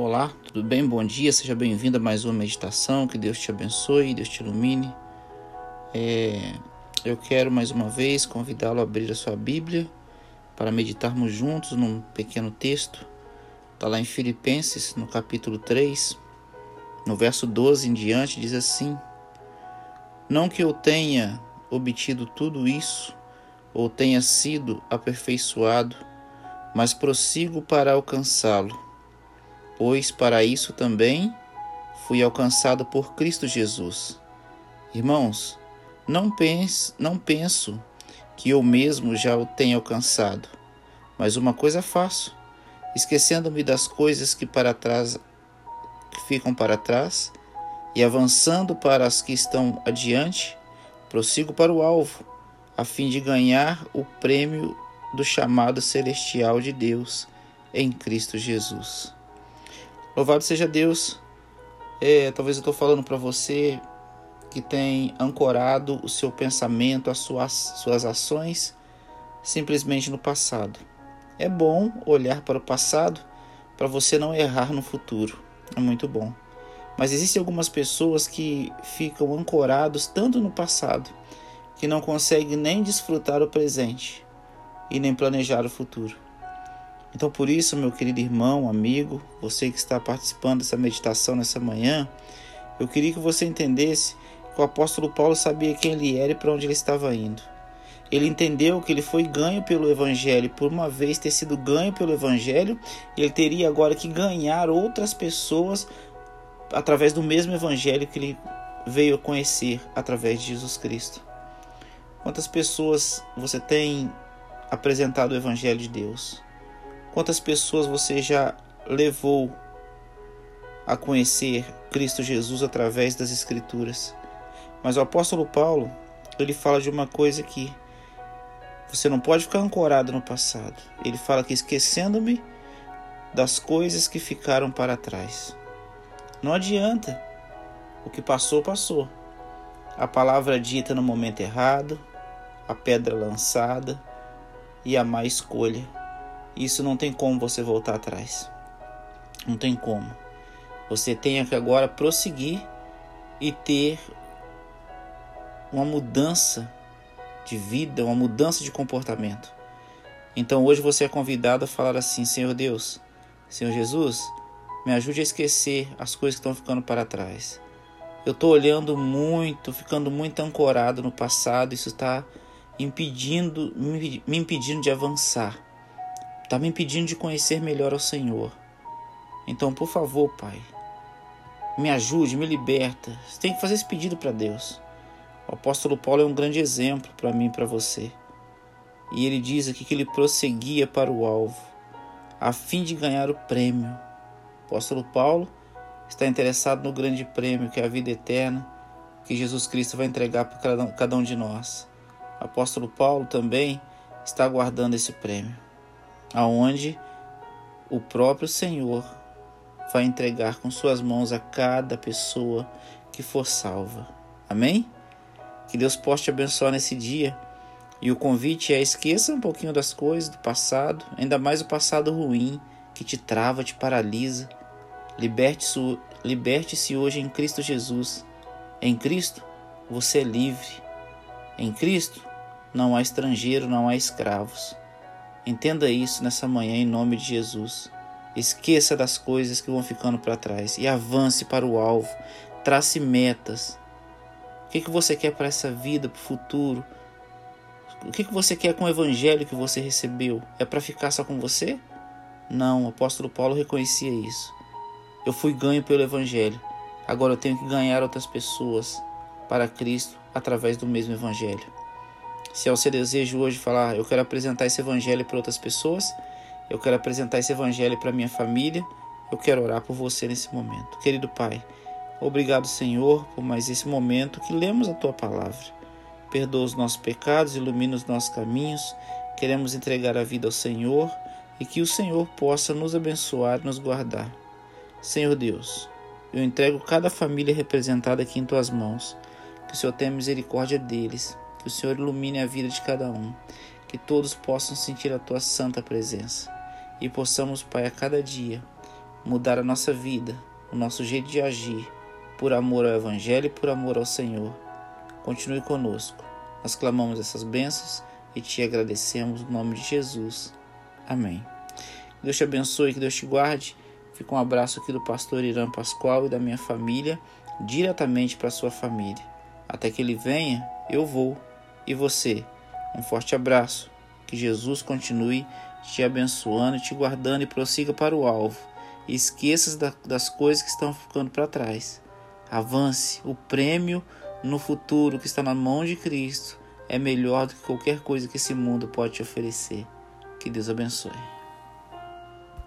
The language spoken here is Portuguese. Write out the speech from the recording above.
Olá, tudo bem? Bom dia, seja bem-vindo a mais uma meditação. Que Deus te abençoe, Deus te ilumine. É, eu quero mais uma vez convidá-lo a abrir a sua Bíblia para meditarmos juntos num pequeno texto. Está lá em Filipenses, no capítulo 3, no verso 12 em diante, diz assim: Não que eu tenha obtido tudo isso ou tenha sido aperfeiçoado, mas prossigo para alcançá-lo pois para isso também fui alcançado por Cristo Jesus. Irmãos, não, pense, não penso que eu mesmo já o tenha alcançado, mas uma coisa faço, esquecendo-me das coisas que para trás que ficam para trás e avançando para as que estão adiante, prossigo para o alvo, a fim de ganhar o prêmio do chamado celestial de Deus em Cristo Jesus. Louvado seja Deus. É, talvez eu estou falando para você que tem ancorado o seu pensamento, as suas, suas ações simplesmente no passado. É bom olhar para o passado para você não errar no futuro. É muito bom. Mas existem algumas pessoas que ficam ancorados tanto no passado que não conseguem nem desfrutar o presente e nem planejar o futuro. Então, por isso, meu querido irmão, amigo, você que está participando dessa meditação nessa manhã, eu queria que você entendesse que o apóstolo Paulo sabia quem ele era e para onde ele estava indo. Ele entendeu que ele foi ganho pelo Evangelho, por uma vez ter sido ganho pelo Evangelho, ele teria agora que ganhar outras pessoas através do mesmo Evangelho que ele veio a conhecer através de Jesus Cristo. Quantas pessoas você tem apresentado o Evangelho de Deus? Quantas pessoas você já levou a conhecer Cristo Jesus através das Escrituras? Mas o apóstolo Paulo, ele fala de uma coisa que você não pode ficar ancorado no passado. Ele fala que esquecendo-me das coisas que ficaram para trás. Não adianta. O que passou, passou. A palavra dita no momento errado, a pedra lançada e a má escolha isso não tem como você voltar atrás. Não tem como. Você tem que agora prosseguir e ter uma mudança de vida, uma mudança de comportamento. Então hoje você é convidado a falar assim: Senhor Deus, Senhor Jesus, me ajude a esquecer as coisas que estão ficando para trás. Eu estou olhando muito, ficando muito ancorado no passado, isso está impedindo, me impedindo de avançar. Está me impedindo de conhecer melhor ao Senhor. Então, por favor, Pai, me ajude, me liberta. Você tem que fazer esse pedido para Deus. O apóstolo Paulo é um grande exemplo para mim e para você. E ele diz aqui que ele prosseguia para o alvo, a fim de ganhar o prêmio. O apóstolo Paulo está interessado no grande prêmio, que é a vida eterna, que Jesus Cristo vai entregar para cada um de nós. O apóstolo Paulo também está aguardando esse prêmio aonde o próprio Senhor vai entregar com suas mãos a cada pessoa que for salva. Amém? Que Deus possa te abençoar nesse dia. E o convite é esqueça um pouquinho das coisas do passado, ainda mais o passado ruim que te trava, te paralisa. Liberte-se liberte hoje em Cristo Jesus. Em Cristo você é livre. Em Cristo não há estrangeiro, não há escravos. Entenda isso nessa manhã em nome de Jesus. Esqueça das coisas que vão ficando para trás e avance para o alvo. Trace metas. O que, que você quer para essa vida, para o futuro? O que, que você quer com o evangelho que você recebeu? É para ficar só com você? Não, o apóstolo Paulo reconhecia isso. Eu fui ganho pelo evangelho. Agora eu tenho que ganhar outras pessoas para Cristo através do mesmo evangelho. Se é o seu desejo hoje falar, eu quero apresentar esse evangelho para outras pessoas, eu quero apresentar esse evangelho para minha família, eu quero orar por você nesse momento. Querido Pai, obrigado, Senhor, por mais esse momento que lemos a tua palavra. Perdoa os nossos pecados, ilumina os nossos caminhos. Queremos entregar a vida ao Senhor e que o Senhor possa nos abençoar e nos guardar. Senhor Deus, eu entrego cada família representada aqui em tuas mãos. Que o Senhor tenha misericórdia deles que o Senhor ilumine a vida de cada um, que todos possam sentir a tua santa presença e possamos, Pai, a cada dia mudar a nossa vida, o nosso jeito de agir, por amor ao Evangelho e por amor ao Senhor. Continue conosco. Nós clamamos essas bênçãos e te agradecemos no nome de Jesus. Amém. Que Deus te abençoe, que Deus te guarde. Fica um abraço aqui do pastor Irã Pascoal e da minha família, diretamente para sua família. Até que ele venha, eu vou. E você? Um forte abraço. Que Jesus continue te abençoando, te guardando e prossiga para o alvo. E esqueças das coisas que estão ficando para trás. Avance. O prêmio no futuro que está na mão de Cristo é melhor do que qualquer coisa que esse mundo pode te oferecer. Que Deus abençoe.